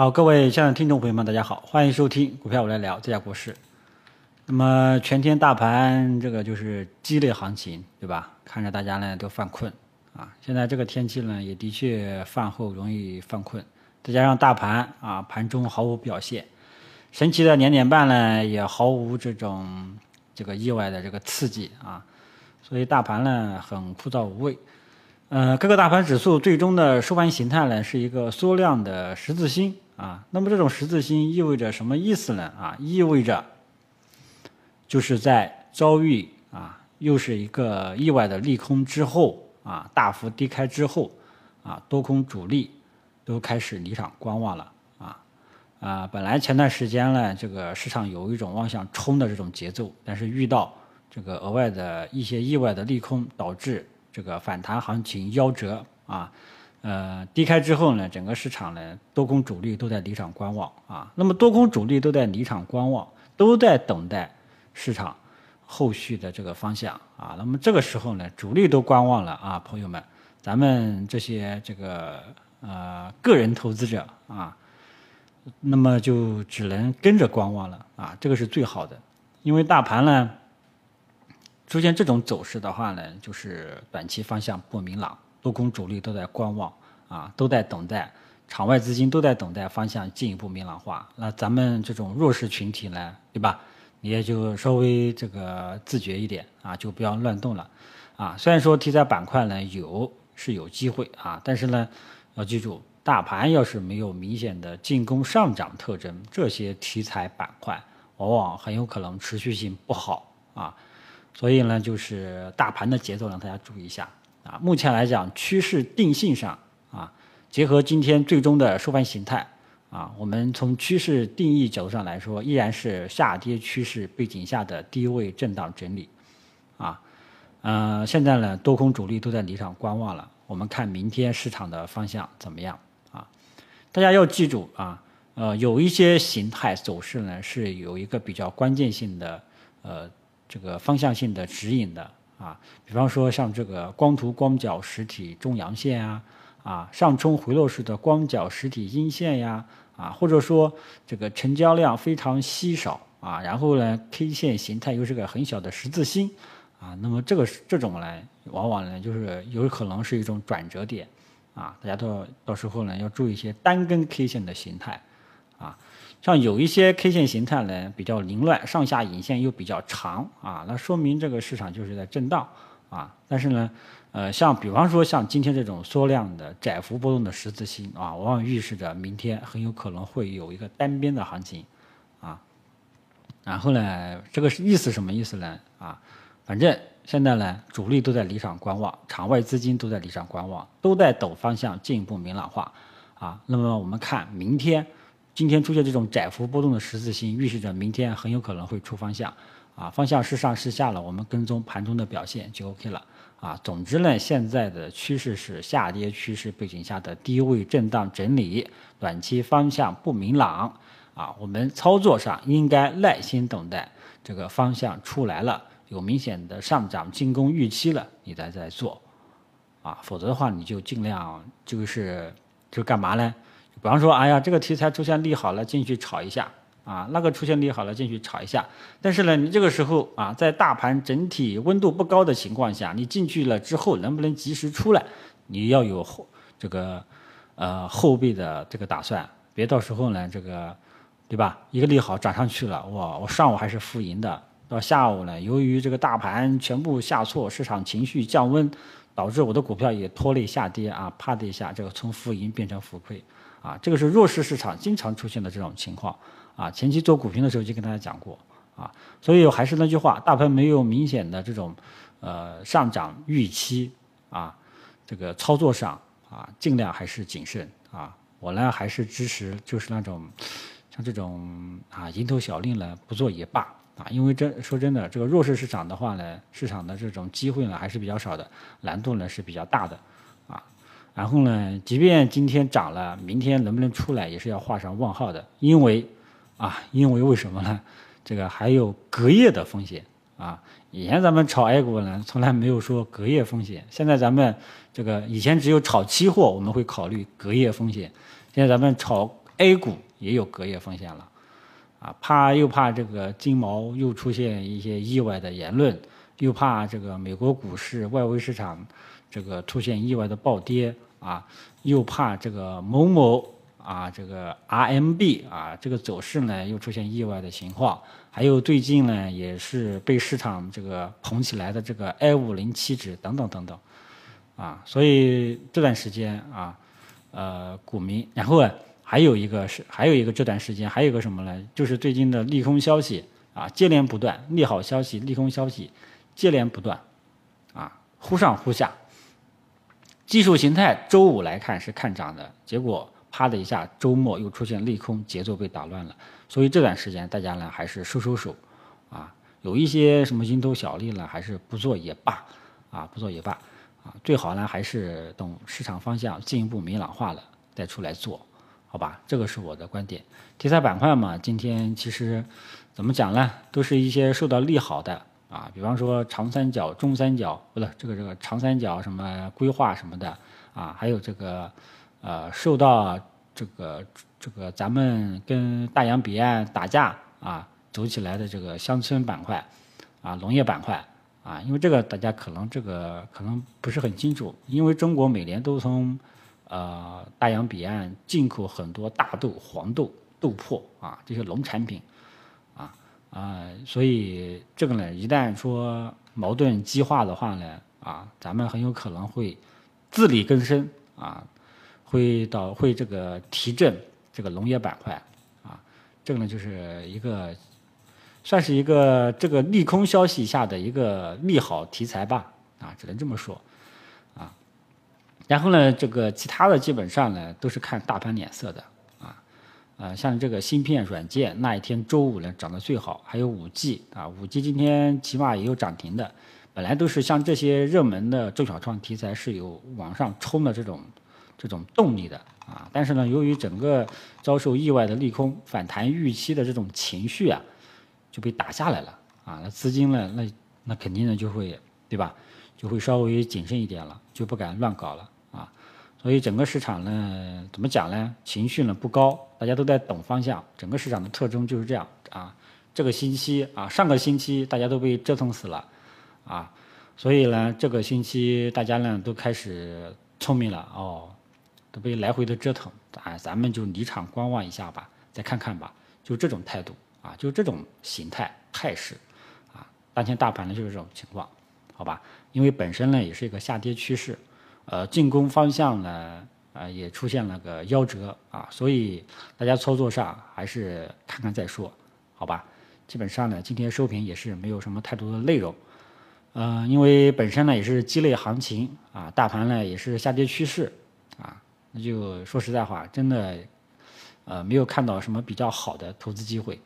好，各位亲爱的听众朋友们，大家好，欢迎收听股票我来聊这家股市。那么全天大盘这个就是激烈行情，对吧？看着大家呢都犯困啊。现在这个天气呢，也的确饭后容易犯困，再加上大盘啊盘中毫无表现，神奇的两点半呢也毫无这种这个意外的这个刺激啊，所以大盘呢很枯燥无味。呃，各个大盘指数最终的收盘形态呢是一个缩量的十字星。啊，那么这种十字星意味着什么意思呢？啊，意味着就是在遭遇啊又是一个意外的利空之后啊，大幅低开之后啊，多空主力都开始离场观望了啊啊，本来前段时间呢，这个市场有一种往上冲的这种节奏，但是遇到这个额外的一些意外的利空，导致这个反弹行情夭折啊。呃，低开之后呢，整个市场呢，多空主力都在离场观望啊。那么多空主力都在离场观望，都在等待市场后续的这个方向啊。那么这个时候呢，主力都观望了啊，朋友们，咱们这些这个呃个人投资者啊，那么就只能跟着观望了啊。这个是最好的，因为大盘呢出现这种走势的话呢，就是短期方向不明朗。多空主力都在观望啊，都在等待，场外资金都在等待方向进一步明朗化。那咱们这种弱势群体呢，对吧？你也就稍微这个自觉一点啊，就不要乱动了啊。虽然说题材板块呢有是有机会啊，但是呢要记住，大盘要是没有明显的进攻上涨特征，这些题材板块往往很有可能持续性不好啊。所以呢，就是大盘的节奏让大家注意一下。啊，目前来讲，趋势定性上啊，结合今天最终的收盘形态啊，我们从趋势定义角度上来说，依然是下跌趋势背景下的低位震荡整理啊。呃，现在呢，多空主力都在离场观望了。我们看明天市场的方向怎么样啊？大家要记住啊，呃，有一些形态走势呢是有一个比较关键性的呃这个方向性的指引的。啊，比方说像这个光图光角实体中阳线啊，啊上冲回落式的光角实体阴线呀，啊或者说这个成交量非常稀少啊，然后呢 K 线形态又是个很小的十字星，啊，那么这个这种呢，往往呢就是有可能是一种转折点，啊，大家到到时候呢要注意一些单根 K 线的形态，像有一些 K 线形态呢比较凌乱，上下影线又比较长啊，那说明这个市场就是在震荡啊。但是呢，呃，像比方说像今天这种缩量的窄幅波动的十字星啊，往往预示着明天很有可能会有一个单边的行情啊。然后呢，这个是意思什么意思呢？啊，反正现在呢，主力都在离场观望，场外资金都在离场观望，都在等方向进一步明朗化啊。那么我们看明天。今天出现这种窄幅波动的十字星，预示着明天很有可能会出方向，啊，方向是上是下了，我们跟踪盘中的表现就 OK 了，啊，总之呢，现在的趋势是下跌趋势背景下的低位震荡整理，短期方向不明朗，啊，我们操作上应该耐心等待这个方向出来了，有明显的上涨进攻预期了，你再再做，啊，否则的话你就尽量就是就干嘛呢？比方说，哎呀，这个题材出现利好了，进去炒一下啊；那个出现利好了，进去炒一下。但是呢，你这个时候啊，在大盘整体温度不高的情况下，你进去了之后，能不能及时出来？你要有后这个呃后备的这个打算，别到时候呢，这个对吧？一个利好涨上去了，哇，我上午还是负盈的，到下午呢，由于这个大盘全部下挫，市场情绪降温，导致我的股票也拖累下跌啊，啪的一下，这个从负盈变成负亏。啊，这个是弱势市场经常出现的这种情况啊。前期做股评的时候就跟大家讲过啊，所以还是那句话，大盘没有明显的这种呃上涨预期啊，这个操作上啊，尽量还是谨慎啊。我呢还是支持就是那种像这种啊蝇头小利呢不做也罢啊，因为真说真的，这个弱势市场的话呢，市场的这种机会呢还是比较少的，难度呢是比较大的。然后呢，即便今天涨了，明天能不能出来也是要画上问号的，因为，啊，因为为什么呢？这个还有隔夜的风险啊。以前咱们炒 A 股呢，从来没有说隔夜风险。现在咱们这个以前只有炒期货，我们会考虑隔夜风险。现在咱们炒 A 股也有隔夜风险了，啊，怕又怕这个金毛又出现一些意外的言论，又怕这个美国股市、外围市场这个出现意外的暴跌，啊，又怕这个某某啊这个 RMB 啊这个走势呢又出现意外的情况，还有最近呢也是被市场这个捧起来的这个 A 五零七指等等等等，啊，所以这段时间啊。呃，股民，然后啊，还有一个是，还有一个这段时间，还有一个什么呢？就是最近的利空消息啊，接连不断，利好消息、利空消息接连不断，啊，忽上忽下。技术形态周五来看是看涨的，结果啪的一下，周末又出现利空，节奏被打乱了。所以这段时间大家呢还是收收手，啊，有一些什么蝇头小利呢，还是不做也罢，啊，不做也罢。啊，最好呢还是等市场方向进一步明朗化了再出来做，好吧？这个是我的观点。题材板块嘛，今天其实怎么讲呢？都是一些受到利好的啊，比方说长三角、中三角，不是这个这个长三角什么规划什么的啊，还有这个呃受到这个这个咱们跟大洋彼岸打架啊走起来的这个乡村板块啊农业板块。啊，因为这个大家可能这个可能不是很清楚，因为中国每年都从呃大洋彼岸进口很多大豆、黄豆、豆粕啊这些农产品，啊，所以这个呢，一旦说矛盾激化的话呢，啊，咱们很有可能会自力更生啊，会导会这个提振这个农业板块啊，这个呢就是一个。算是一个这个利空消息下的一个利好题材吧，啊，只能这么说，啊，然后呢，这个其他的基本上呢都是看大盘脸色的，呃，像这个芯片软件那一天周五呢涨得最好，还有五 G 啊，五 G 今天起码也有涨停的，本来都是像这些热门的中小创题材是有往上冲的这种这种动力的，啊，但是呢，由于整个遭受意外的利空反弹预期的这种情绪啊。就被打下来了啊！那资金呢？那那肯定呢就会对吧？就会稍微谨慎一点了，就不敢乱搞了啊！所以整个市场呢，怎么讲呢？情绪呢不高，大家都在等方向。整个市场的特征就是这样啊！这个星期啊，上个星期大家都被折腾死了啊！所以呢，这个星期大家呢都开始聪明了哦，都被来回的折腾啊！咱们就离场观望一下吧，再看看吧，就这种态度。啊，就这种形态态势，啊，当前大盘呢就是这种情况，好吧？因为本身呢也是一个下跌趋势，呃，进攻方向呢，呃，也出现了个夭折啊，所以大家操作上还是看看再说，好吧？基本上呢，今天收评也是没有什么太多的内容，嗯，因为本身呢也是鸡肋行情啊，大盘呢也是下跌趋势啊，那就说实在话，真的，呃，没有看到什么比较好的投资机会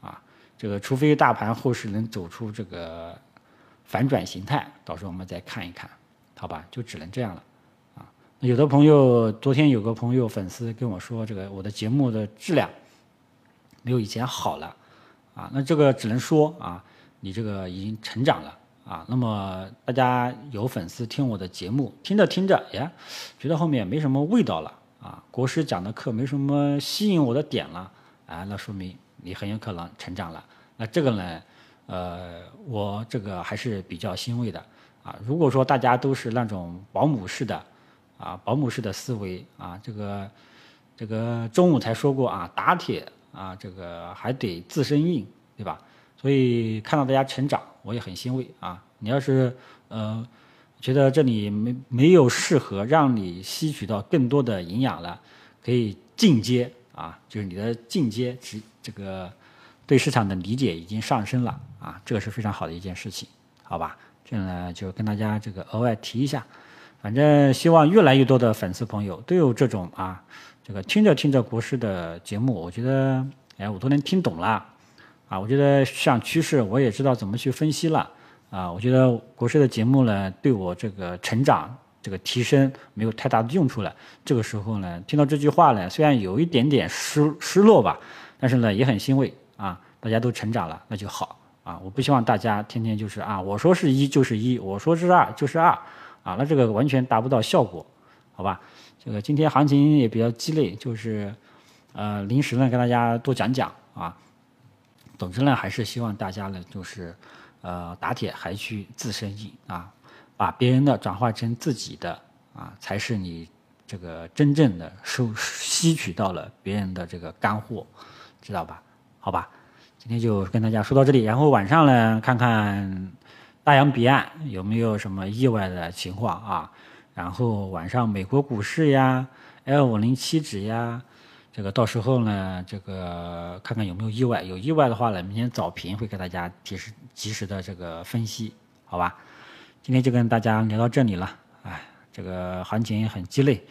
啊。这个除非大盘后市能走出这个反转形态，到时候我们再看一看，好吧？就只能这样了，有的朋友昨天有个朋友粉丝跟我说，这个我的节目的质量没有以前好了，啊，那这个只能说啊，你这个已经成长了，啊。那么大家有粉丝听我的节目，听着听着，呀，觉得后面没什么味道了，啊，国师讲的课没什么吸引我的点了，啊，那说明。你很有可能成长了，那这个呢，呃，我这个还是比较欣慰的啊。如果说大家都是那种保姆式的啊，保姆式的思维啊，这个这个中午才说过啊，打铁啊，这个还得自身硬，对吧？所以看到大家成长，我也很欣慰啊。你要是呃觉得这里没没有适合让你吸取到更多的营养了，可以进阶啊，就是你的进阶值。这个对市场的理解已经上升了啊，这个是非常好的一件事情，好吧？这呢就跟大家这个额外提一下，反正希望越来越多的粉丝朋友都有这种啊，这个听着听着国师的节目，我觉得哎我都能听懂了啊，我觉得像趋势我也知道怎么去分析了啊，我觉得国师的节目呢对我这个成长这个提升没有太大的用处了，这个时候呢听到这句话呢，虽然有一点点失失落吧。但是呢，也很欣慰啊！大家都成长了，那就好啊！我不希望大家天天就是啊，我说是一就是一，我说是二就是二啊，那这个完全达不到效果，好吧？这个今天行情也比较鸡肋，就是呃，临时呢跟大家多讲讲啊。总之呢，还是希望大家呢，就是呃，打铁还需自身硬啊，把别人的转化成自己的啊，才是你这个真正的收吸取到了别人的这个干货，知道吧？好吧，今天就跟大家说到这里，然后晚上呢，看看大洋彼岸有没有什么意外的情况啊？然后晚上美国股市呀，L 五零七指呀。这个到时候呢，这个看看有没有意外，有意外的话呢，明天早评会给大家及时及时的这个分析，好吧？今天就跟大家聊到这里了，哎，这个行情很鸡肋，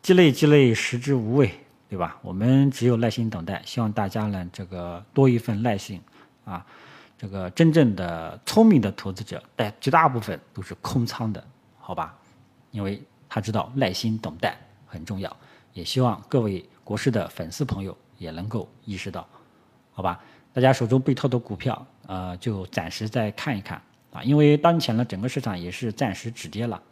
鸡肋鸡肋，食之无味，对吧？我们只有耐心等待，希望大家呢这个多一份耐心啊，这个真正的聪明的投资者，但绝大部分都是空仓的，好吧？因为他知道耐心等待很重要，也希望各位。国师的粉丝朋友也能够意识到，好吧？大家手中被套的股票，呃，就暂时再看一看啊，因为当前呢，整个市场也是暂时止跌了，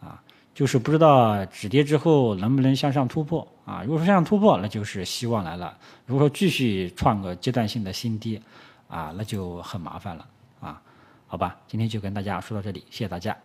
啊，就是不知道止跌之后能不能向上突破啊？如果说向上突破，那就是希望来了；如果说继续创个阶段性的新低，啊，那就很麻烦了啊。好吧，今天就跟大家说到这里，谢谢大家。